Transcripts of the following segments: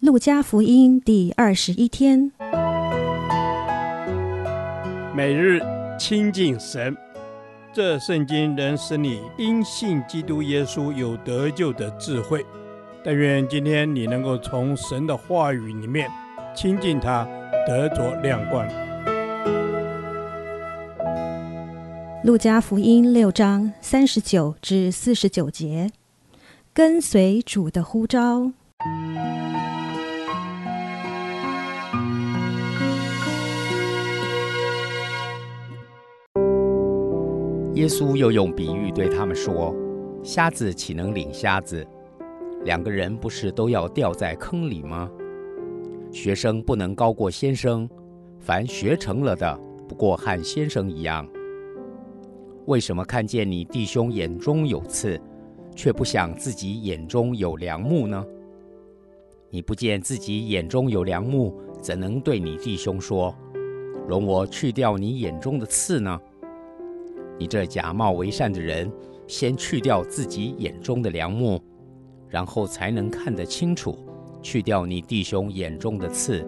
路加福音第二十一天，每日亲近神，这圣经能使你因信基督耶稣有得救的智慧。但愿今天你能够从神的话语里面亲近他，得着亮光。路加福音六章三十九至四十九节。跟随主的呼召。耶稣又用比喻对他们说：“瞎子岂能领瞎子？两个人不是都要掉在坑里吗？学生不能高过先生，凡学成了的，不过和先生一样。为什么看见你弟兄眼中有刺？”却不想自己眼中有梁木呢？你不见自己眼中有梁木，怎能对你弟兄说：“容我去掉你眼中的刺呢？”你这假冒为善的人，先去掉自己眼中的梁木，然后才能看得清楚，去掉你弟兄眼中的刺。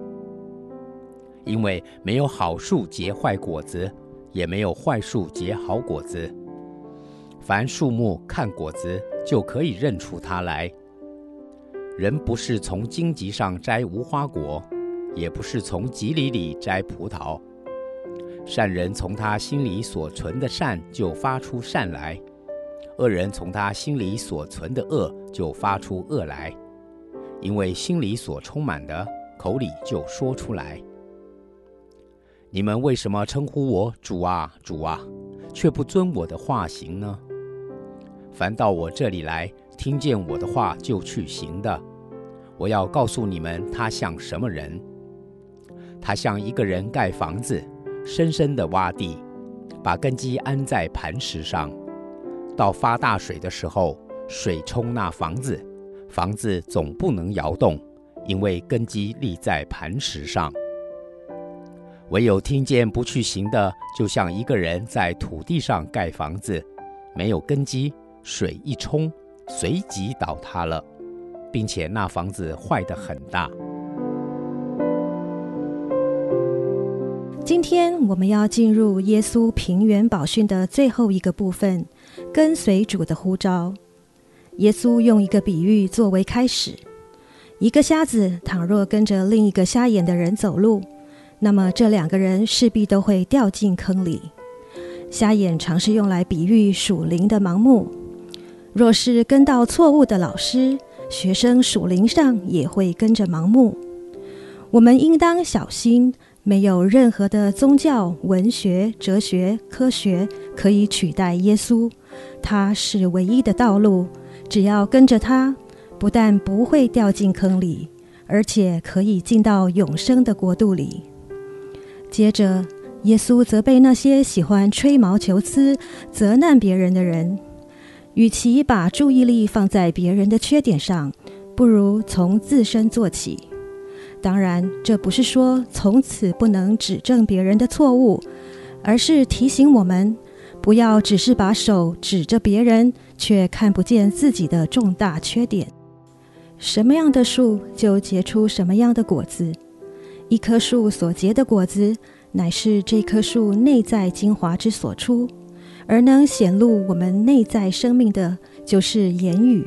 因为没有好树结坏果子，也没有坏树结好果子。凡树木看果子，就可以认出它来。人不是从荆棘上摘无花果，也不是从蒺藜里摘葡萄。善人从他心里所存的善就发出善来，恶人从他心里所存的恶就发出恶来，因为心里所充满的，口里就说出来。你们为什么称呼我主啊，主啊，却不遵我的话行呢？凡到我这里来，听见我的话就去行的，我要告诉你们，他像什么人？他像一个人盖房子，深深地挖地，把根基安在磐石上。到发大水的时候，水冲那房子，房子总不能摇动，因为根基立在磐石上。唯有听见不去行的，就像一个人在土地上盖房子，没有根基。水一冲，随即倒塌了，并且那房子坏得很大。今天我们要进入耶稣平原宝训的最后一个部分，跟随主的呼召。耶稣用一个比喻作为开始：一个瞎子倘若跟着另一个瞎眼的人走路，那么这两个人势必都会掉进坑里。瞎眼常是用来比喻属灵的盲目。若是跟到错误的老师，学生属灵上也会跟着盲目。我们应当小心，没有任何的宗教、文学、哲学、科学可以取代耶稣。他是唯一的道路，只要跟着他，不但不会掉进坑里，而且可以进到永生的国度里。接着，耶稣责备那些喜欢吹毛求疵、责难别人的人。与其把注意力放在别人的缺点上，不如从自身做起。当然，这不是说从此不能指正别人的错误，而是提醒我们不要只是把手指着别人，却看不见自己的重大缺点。什么样的树就结出什么样的果子。一棵树所结的果子，乃是这棵树内在精华之所出。而能显露我们内在生命的，就是言语。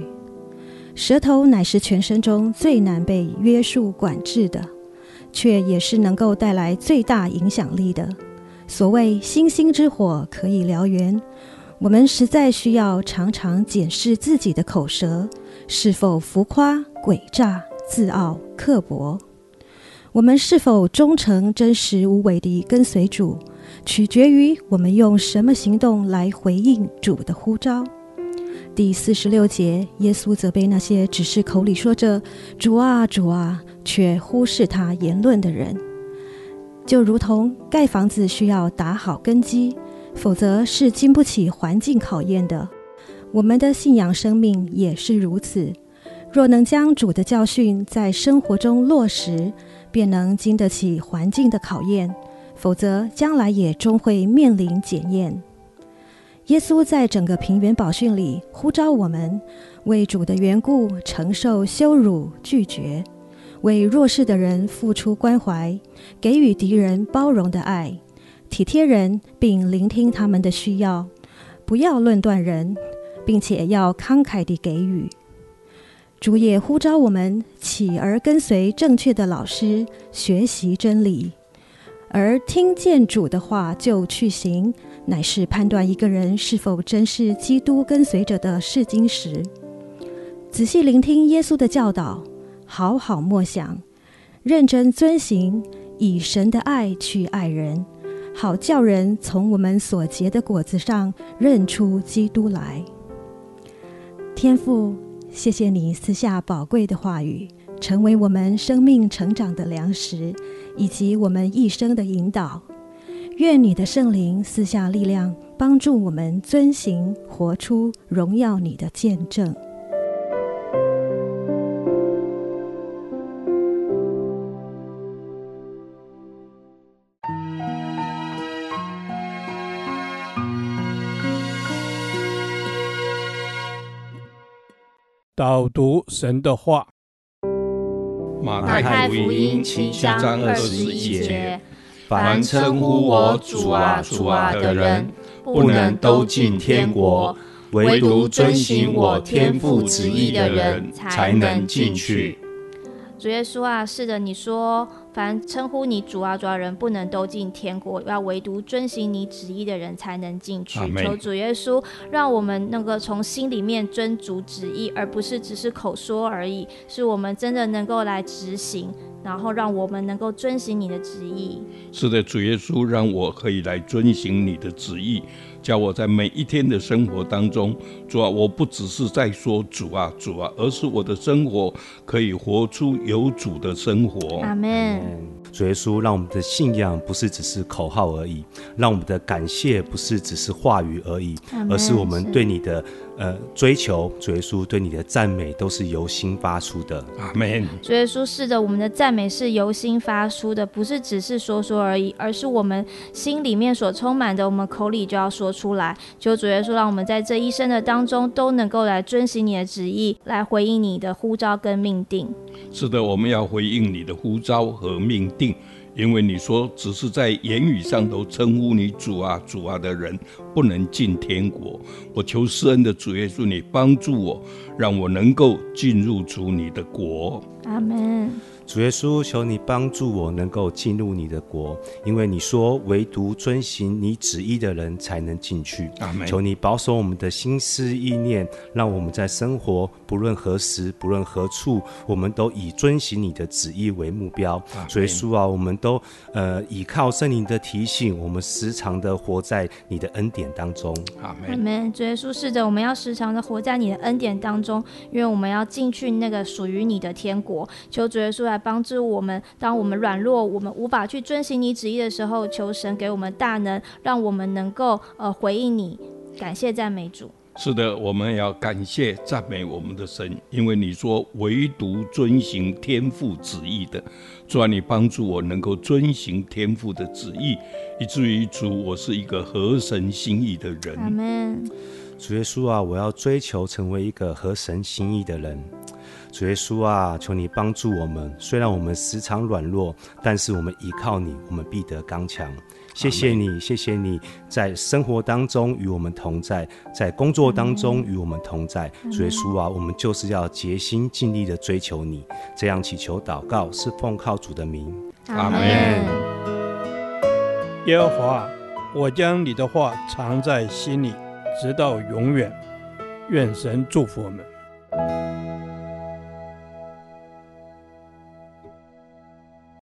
舌头乃是全身中最难被约束管制的，却也是能够带来最大影响力的。所谓星星之火可以燎原，我们实在需要常常检视自己的口舌是否浮夸、诡诈、自傲、刻薄。我们是否忠诚、真实无伪地跟随主？取决于我们用什么行动来回应主的呼召。第四十六节，耶稣责备那些只是口里说着“主啊，主啊”，却忽视他言论的人，就如同盖房子需要打好根基，否则是经不起环境考验的。我们的信仰生命也是如此。若能将主的教训在生活中落实，便能经得起环境的考验。否则，将来也终会面临检验。耶稣在整个平原宝训里呼召我们，为主的缘故承受羞辱、拒绝。为弱势的人付出关怀，给予敌人包容的爱，体贴人并聆听他们的需要，不要论断人，并且要慷慨地给予。主也呼召我们起而跟随正确的老师学习真理，而听见主的话就去行，乃是判断一个人是否真是基督跟随者的试金石。仔细聆听耶稣的教导。好好默想，认真遵行，以神的爱去爱人，好叫人从我们所结的果子上认出基督来。天父，谢谢你赐下宝贵的话语，成为我们生命成长的粮食，以及我们一生的引导。愿你的圣灵赐下力量，帮助我们遵行，活出荣耀你的见证。导读神的话，马太福音七章二十一节：凡称呼我主啊主啊的人，不能都进天国；唯独遵行我天父旨意的人，才能进去。主耶稣啊，是的，你说，凡称呼你主啊主啊人，不能都进天国，要唯独遵行你旨意的人才能进去。求主耶稣，让我们能够从心里面遵主旨意，而不是只是口说而已，是我们真的能够来执行。然后让我们能够遵行你的旨意。是的，主耶稣让我可以来遵行你的旨意，叫我在每一天的生活当中，主啊，我不只是在说主啊主啊，而是我的生活可以活出有主的生活。阿门。主耶稣让我们的信仰不是只是口号而已，让我们的感谢不是只是话语而已，而是我们对你的。呃，追求主耶稣对你的赞美都是由心发出的。阿门。主耶稣是的，我们的赞美是由心发出的，不是只是说说而已，而是我们心里面所充满的，我们口里就要说出来。求主耶稣让我们在这一生的当中都能够来遵行你的旨意，来回应你的呼召跟命定。是的，我们要回应你的呼召和命定。因为你说，只是在言语上头称呼你主啊主啊的人，不能进天国。我求施恩的主耶稣，你帮助我，让我能够进入主你的国。阿门。主耶稣，求你帮助我能够进入你的国，因为你说唯独遵行你旨意的人才能进去。阿门。求你保守我们的心思意念，让我们在生活不论何时、不论何处，我们都以遵行你的旨意为目标。主耶稣啊，我们都呃依靠圣灵的提醒，我们时常的活在你的恩典当中。阿门。阿门。主耶稣，是的，我们要时常的活在你的恩典当中，因为我们要进去那个属于你的天国。求主耶稣来帮助我们，当我们软弱，我们无法去遵行你旨意的时候，求神给我们大能，让我们能够呃回应你。感谢赞美主。是的，我们要感谢赞美我们的神，因为你说唯独遵行天父旨意的，主啊，你帮助我能够遵行天父的旨意，以至于主，我是一个合神心意的人。阿门。主耶稣啊，我要追求成为一个合神心意的人。主耶稣啊，求你帮助我们。虽然我们时常软弱，但是我们依靠你，我们必得刚强。谢谢你，谢谢你在生活当中与我们同在，在工作当中与我们同在。主耶稣啊，我们就是要竭心尽力的追求你。这样祈求祷告，是奉靠主的名。阿门。耶和华，我将你的话藏在心里，直到永远。愿神祝福我们。